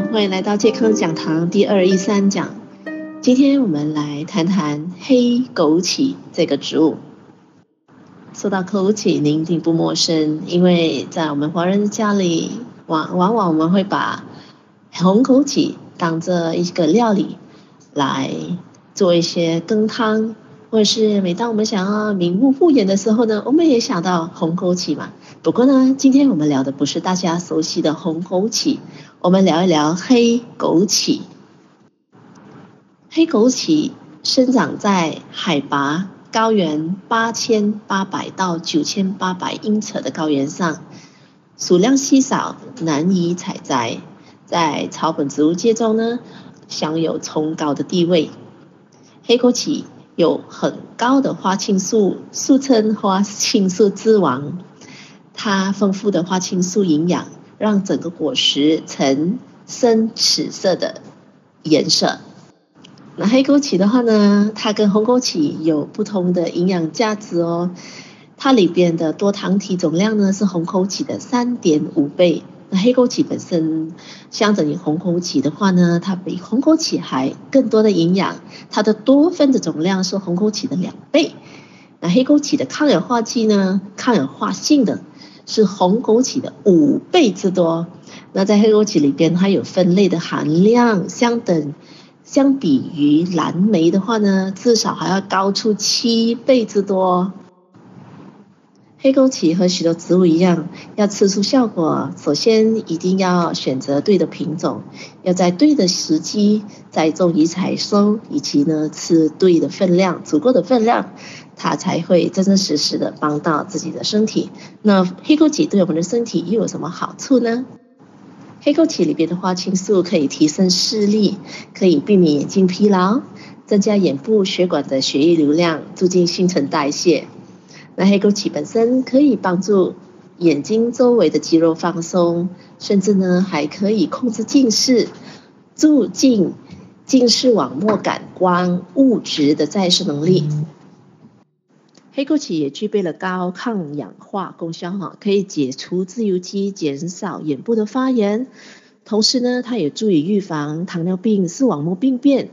欢迎来到健康讲堂第二一三讲。今天我们来谈谈黑枸杞这个植物。说到枸杞，您一定不陌生，因为在我们华人家里，往往往我们会把红枸杞当做一个料理来做一些羹汤。或者是每当我们想要明目护眼的时候呢，我们也想到红枸杞嘛。不过呢，今天我们聊的不是大家熟悉的红枸杞，我们聊一聊黑枸杞。黑枸杞生长在海拔高原八千八百到九千八百英尺的高原上，数量稀少，难以采摘，在草本植物界中呢，享有崇高的地位。黑枸杞。有很高的花青素，俗称花青素之王。它丰富的花青素营养，让整个果实呈深紫色的颜色。那黑枸杞的话呢，它跟红枸杞有不同的营养价值哦。它里边的多糖体总量呢，是红枸杞的三点五倍。那黑枸杞本身相等于红枸杞的话呢，它比红枸杞还更多的营养，它的多酚的总量是红枸杞的两倍。那黑枸杞的抗氧化剂呢，抗氧化性的是红枸杞的五倍之多。那在黑枸杞里边，它有酚类的含量相等，相比于蓝莓的话呢，至少还要高出七倍之多。黑枸杞和许多植物一样，要吃出效果，首先一定要选择对的品种，要在对的时机栽种与采收，以及呢吃对的分量，足够的分量，它才会真真实实的帮到自己的身体。那黑枸杞对我们的身体又有什么好处呢？黑枸杞里边的花青素可以提升视力，可以避免眼睛疲劳，增加眼部血管的血液流量，促进新陈代谢。那黑枸杞本身可以帮助眼睛周围的肌肉放松，甚至呢还可以控制近视，促进近视网膜感光物质的再生能力。黑枸杞也具备了高抗氧化功效哈，可以解除自由基，减少眼部的发炎，同时呢，它也助于预防糖尿病、视网膜病变。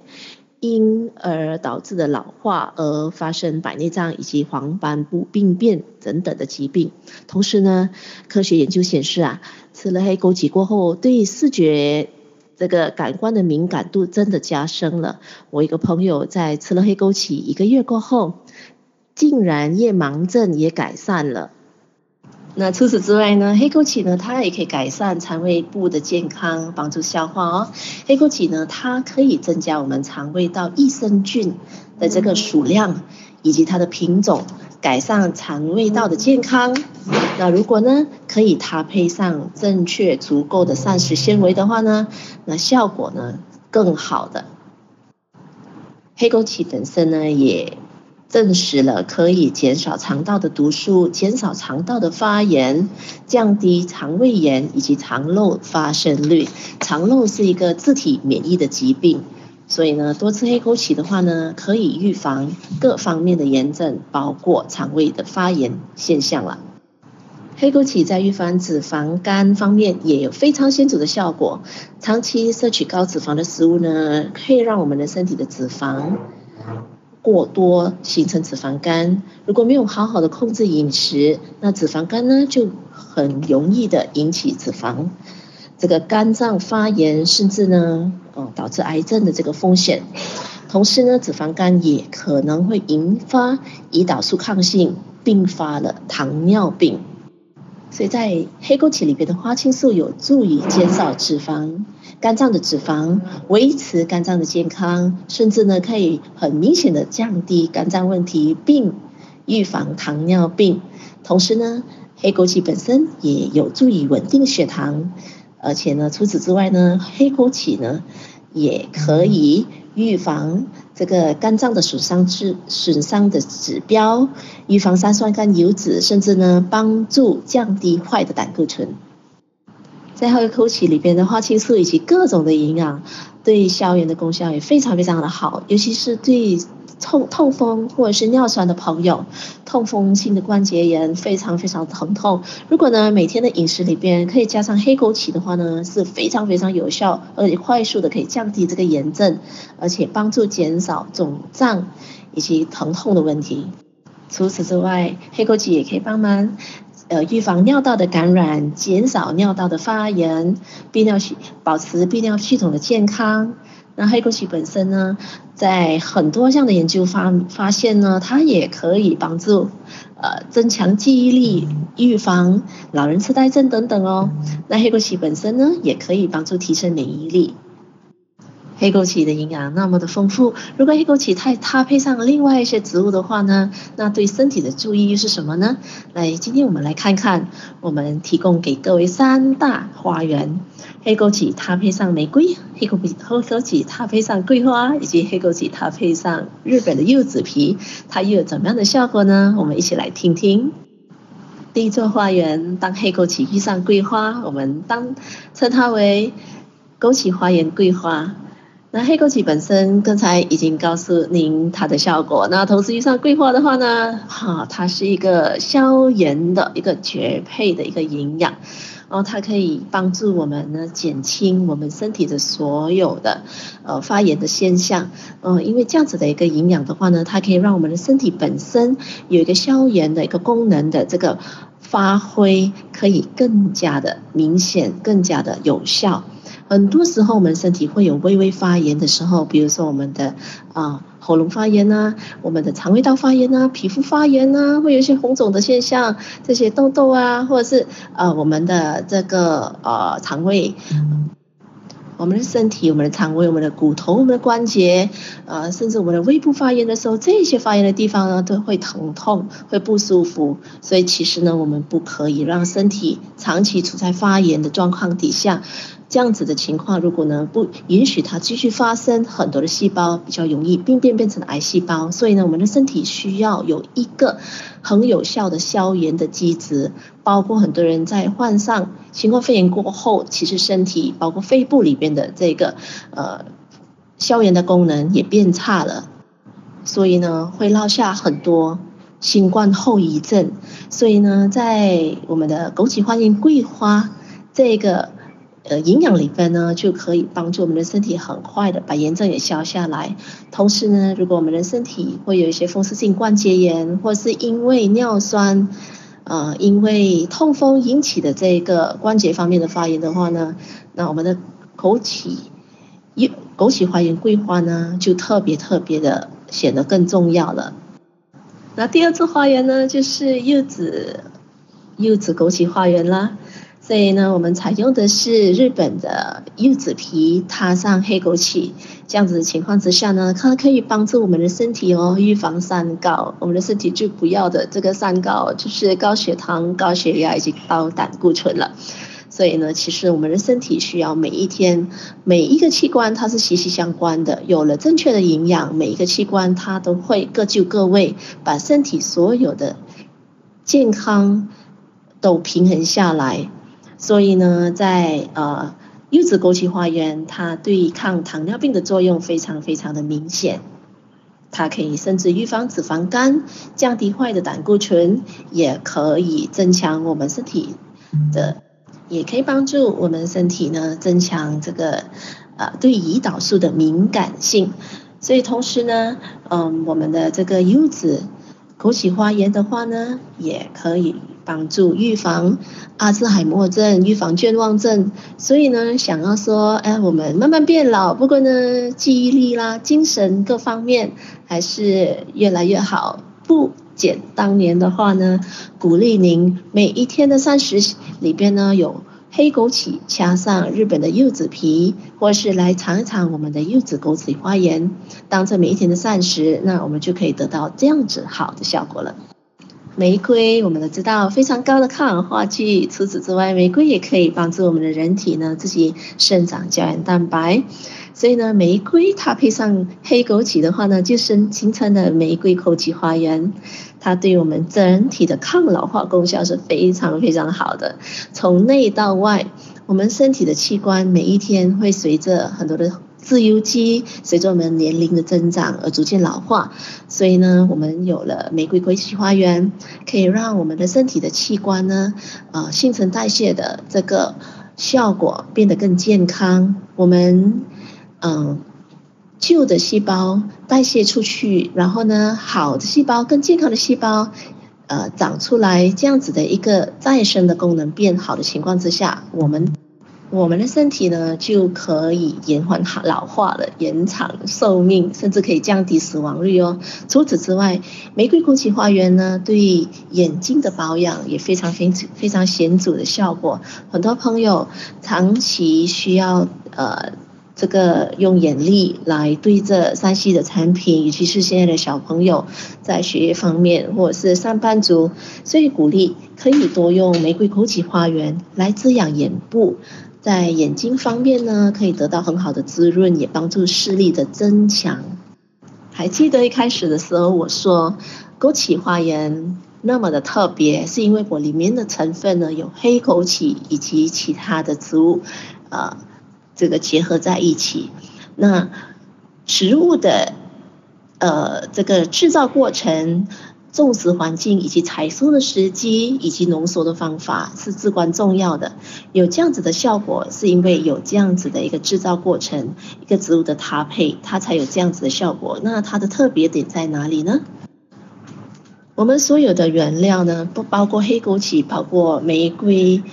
因而导致的老化而发生白内障以及黄斑部病变等等的疾病。同时呢，科学研究显示啊，吃了黑枸杞过后，对视觉这个感官的敏感度真的加深了。我一个朋友在吃了黑枸杞一个月过后，竟然夜盲症也改善了。那除此之外呢，黑枸杞呢，它也可以改善肠胃部的健康，帮助消化哦。黑枸杞呢，它可以增加我们肠胃道益生菌的这个数量以及它的品种，改善肠胃道的健康。那如果呢，可以搭配上正确足够的膳食纤维的话呢，那效果呢更好的。黑枸杞本身呢也。证实了可以减少肠道的毒素，减少肠道的发炎，降低肠胃炎以及肠漏发生率。肠漏是一个自体免疫的疾病，所以呢，多吃黑枸杞的话呢，可以预防各方面的炎症，包括肠胃的发炎现象了。黑枸杞在预防脂肪肝方面也有非常显著的效果。长期摄取高脂肪的食物呢，可以让我们的身体的脂肪。过多形成脂肪肝，如果没有好好的控制饮食，那脂肪肝呢就很容易的引起脂肪这个肝脏发炎，甚至呢，哦导致癌症的这个风险。同时呢，脂肪肝也可能会引发胰岛素抗性，并发了糖尿病。所以在黑枸杞里边的花青素有助于减少脂肪、肝脏的脂肪，维持肝脏的健康，甚至呢可以很明显的降低肝脏问题，并预防糖尿病。同时呢，黑枸杞本身也有助于稳定血糖，而且呢，除此之外呢，黑枸杞呢也可以。预防这个肝脏的损伤之损伤的指标，预防三酸甘油脂，甚至呢帮助降低坏的胆固醇。在黑枸杞里边的花青素以及各种的营养，对消炎的功效也非常非常的好，尤其是对。痛痛风或者是尿酸的朋友，痛风性的关节炎非常非常疼痛。如果呢每天的饮食里边可以加上黑枸杞的话呢，是非常非常有效，而且快速的可以降低这个炎症，而且帮助减少肿胀以及疼痛的问题。除此之外，黑枸杞也可以帮忙呃预防尿道的感染，减少尿道的发炎，泌尿系保持泌尿系统的健康。那黑枸杞本身呢，在很多项的研究发发现呢，它也可以帮助呃增强记忆力、预防老人痴呆症等等哦。那黑枸杞本身呢，也可以帮助提升免疫力。黑枸杞的营养那么的丰富，如果黑枸杞太搭配上另外一些植物的话呢，那对身体的注意又是什么呢？来，今天我们来看看，我们提供给各位三大花园：黑枸杞搭配上玫瑰，黑枸杞黑枸杞搭配上桂花，以及黑枸杞搭配上日本的柚子皮，它又有怎么样的效果呢？我们一起来听听。第一座花园，当黑枸杞遇上桂花，我们当称它为枸杞花园桂花。那黑枸杞本身，刚才已经告诉您它的效果。那同时遇上桂花的话呢，哈，它是一个消炎的一个绝配的一个营养，哦，它可以帮助我们呢减轻我们身体的所有的呃发炎的现象。嗯、呃，因为这样子的一个营养的话呢，它可以让我们的身体本身有一个消炎的一个功能的这个发挥，可以更加的明显，更加的有效。很多时候，我们身体会有微微发炎的时候，比如说我们的啊、喉咙发炎啊，我们的肠胃道发炎啊，皮肤发炎啊，会有一些红肿的现象，这些痘痘啊，或者是啊我们的这个呃肠胃。我们的身体、我们的肠胃、我们的骨头、我们的关节，呃，甚至我们的胃部发炎的时候，这些发炎的地方呢，都会疼痛、会不舒服。所以其实呢，我们不可以让身体长期处在发炎的状况底下。这样子的情况，如果呢不允许它继续发生，很多的细胞比较容易病变变成癌细胞。所以呢，我们的身体需要有一个很有效的消炎的机制。包括很多人在患上新冠肺炎过后，其实身体包括肺部里边的这个呃消炎的功能也变差了，所以呢会落下很多新冠后遗症。所以呢，在我们的枸杞花园桂花这个。呃，营养里边呢，就可以帮助我们的身体很快的把炎症也消下来。同时呢，如果我们的身体会有一些风湿性关节炎，或是因为尿酸，呃，因为痛风引起的这个关节方面的发炎的话呢，那我们的枸杞，柚枸杞花园桂花呢，就特别特别的显得更重要了。那第二次花园呢，就是柚子，柚子枸杞花园啦。所以呢，我们采用的是日本的柚子皮，它上黑枸杞，这样子的情况之下呢，它可以帮助我们的身体哦，预防三高。我们的身体最不要的这个三高，就是高血糖、高血压以及高胆固醇了。所以呢，其实我们的身体需要每一天每一个器官它是息息相关的，有了正确的营养，每一个器官它都会各就各位，把身体所有的健康都平衡下来。所以呢，在呃柚子枸杞花园，它对抗糖尿病的作用非常非常的明显。它可以甚至预防脂肪肝，降低坏的胆固醇，也可以增强我们身体的，也可以帮助我们身体呢增强这个呃对胰岛素的敏感性。所以同时呢，嗯、我们的这个柚子枸杞花园的话呢，也可以。帮助预防阿兹海默症，预防健忘症。所以呢，想要说，哎，我们慢慢变老，不过呢，记忆力啦、精神各方面还是越来越好，不减当年的话呢，鼓励您每一天的膳食里边呢，有黑枸杞加上日本的柚子皮，或是来尝一尝我们的柚子枸杞花园，当成每一天的膳食，那我们就可以得到这样子好的效果了。玫瑰，我们都知道非常高的抗氧化剂。除此之外，玫瑰也可以帮助我们的人体呢自己生长胶原蛋白。所以呢，玫瑰它配上黑枸杞的话呢，就是形成了玫瑰枸杞花园。它对我们整体的抗老化功效是非常非常好的，从内到外，我们身体的器官每一天会随着很多的自由基，随着我们年龄的增长而逐渐老化。所以呢，我们有了玫瑰枸杞花园，可以让我们的身体的器官呢，呃，新陈代谢的这个效果变得更健康。我们嗯。旧的细胞代谢出去，然后呢，好的细胞、更健康的细胞，呃，长出来，这样子的一个再生的功能变好的情况之下，我们我们的身体呢就可以延缓老化了，延长寿命，甚至可以降低死亡率哦。除此之外，玫瑰枸杞花园呢，对眼睛的保养也非常非常非常显著的效果。很多朋友长期需要呃。这个用眼力来对着三 C 的产品，尤其是现在的小朋友在学业方面，或者是上班族，所以鼓励可以多用玫瑰枸杞花园来滋养眼部，在眼睛方面呢，可以得到很好的滋润，也帮助视力的增强。还记得一开始的时候我说枸杞花园那么的特别，是因为我里面的成分呢有黑枸杞以及其他的植物，呃。这个结合在一起，那植物的呃这个制造过程、种植环境以及采收的时机以及浓缩的方法是至关重要的。有这样子的效果，是因为有这样子的一个制造过程，一个植物的搭配，它才有这样子的效果。那它的特别点在哪里呢？我们所有的原料呢，不包括黑枸杞，包括玫瑰。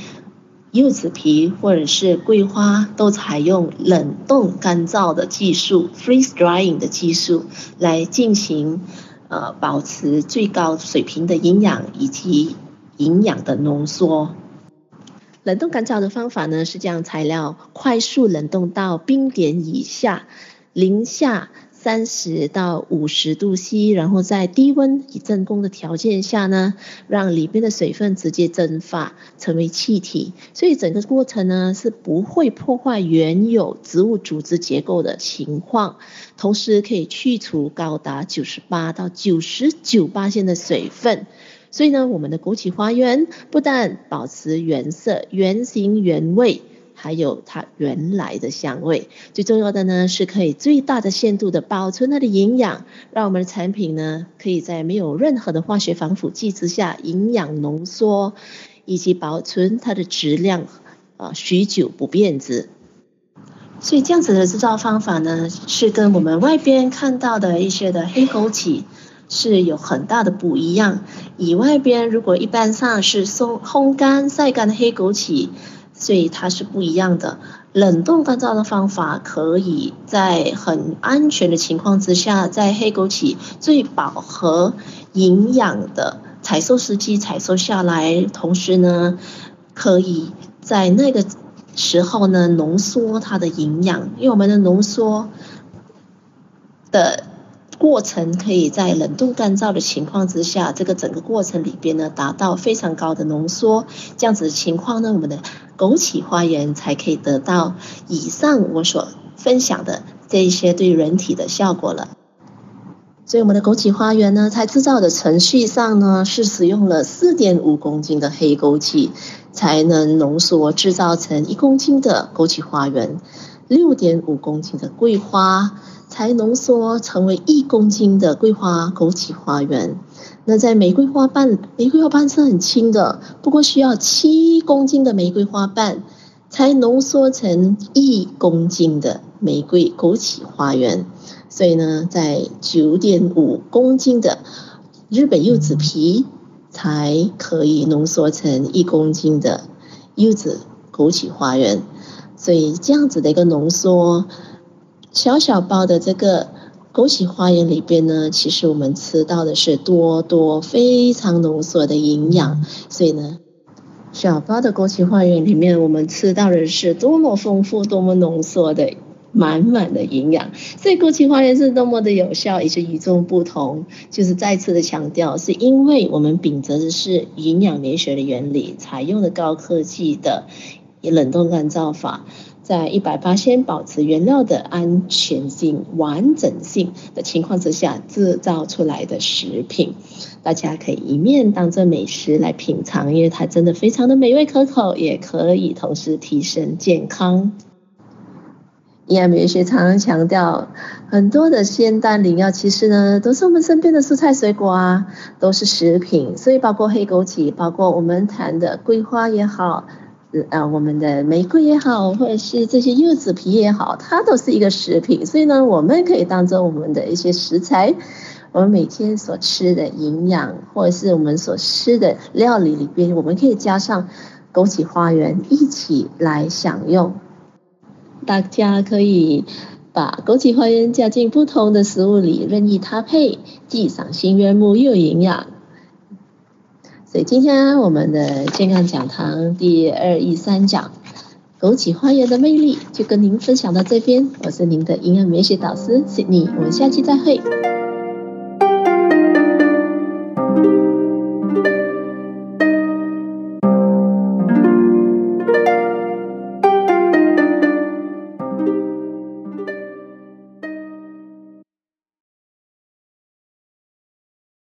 柚子皮或者是桂花都采用冷冻干燥的技术 （freeze drying） 的技术来进行，呃，保持最高水平的营养以及营养的浓缩。冷冻干燥的方法呢，是将材料快速冷冻到冰点以下，零下。三十到五十度 C，然后在低温以真空的条件下呢，让里边的水分直接蒸发成为气体，所以整个过程呢是不会破坏原有植物组织结构的情况，同时可以去除高达九十八到九十九巴仙的水分，所以呢，我们的枸杞花园不但保持原色、原型、原味。还有它原来的香味，最重要的呢是可以最大的限度的保存它的营养，让我们的产品呢可以在没有任何的化学防腐剂之下，营养浓缩以及保存它的质量啊许久不变质。所以这样子的制造方法呢，是跟我们外边看到的一些的黑枸杞是有很大的不一样。以外边如果一般上是松烘干晒干的黑枸杞。所以它是不一样的。冷冻干燥的方法，可以在很安全的情况之下，在黑枸杞最饱和营养的采收时机采收下来，同时呢，可以在那个时候呢浓缩它的营养，因为我们的浓缩的。过程可以在冷冻干燥的情况之下，这个整个过程里边呢，达到非常高的浓缩，这样子的情况呢，我们的枸杞花园才可以得到以上我所分享的这一些对人体的效果了。所以我们的枸杞花园呢，在制造的程序上呢，是使用了四点五公斤的黑枸杞，才能浓缩制造成一公斤的枸杞花园，六点五公斤的桂花。才浓缩成为一公斤的桂花枸杞花园。那在玫瑰花瓣，玫瑰花瓣是很轻的，不过需要七公斤的玫瑰花瓣才浓缩成一公斤的玫瑰枸杞花园。所以呢，在九点五公斤的日本柚子皮才可以浓缩成一公斤的柚子枸杞花园。所以这样子的一个浓缩。小小包的这个枸杞花园里边呢，其实我们吃到的是多多非常浓缩的营养，所以呢，小包的枸杞花园里面我们吃到的是多么丰富、多么浓缩的满满的营养。所以枸杞花园是多么的有效，也是与众不同。就是再次的强调，是因为我们秉着的是营养美学的原理，采用了高科技的冷冻干燥法。在一百八先保持原料的安全性、完整性的情况之下制造出来的食品，大家可以一面当做美食来品尝，因为它真的非常的美味可口，也可以同时提升健康。营养美学常常强调，很多的仙丹灵药其实呢，都是我们身边的蔬菜水果啊，都是食品，所以包括黑枸杞，包括我们谈的桂花也好。啊，我们的玫瑰也好，或者是这些柚子皮也好，它都是一个食品，所以呢，我们可以当做我们的一些食材，我们每天所吃的营养，或者是我们所吃的料理里边，我们可以加上枸杞花园一起来享用。大家可以把枸杞花园加进不同的食物里，任意搭配，既赏心悦目又营养。所以今天我们的健康讲堂第二一三讲枸杞花园的魅力，就跟您分享到这边。我是您的营养美学导师 Sydney，我们下期再会。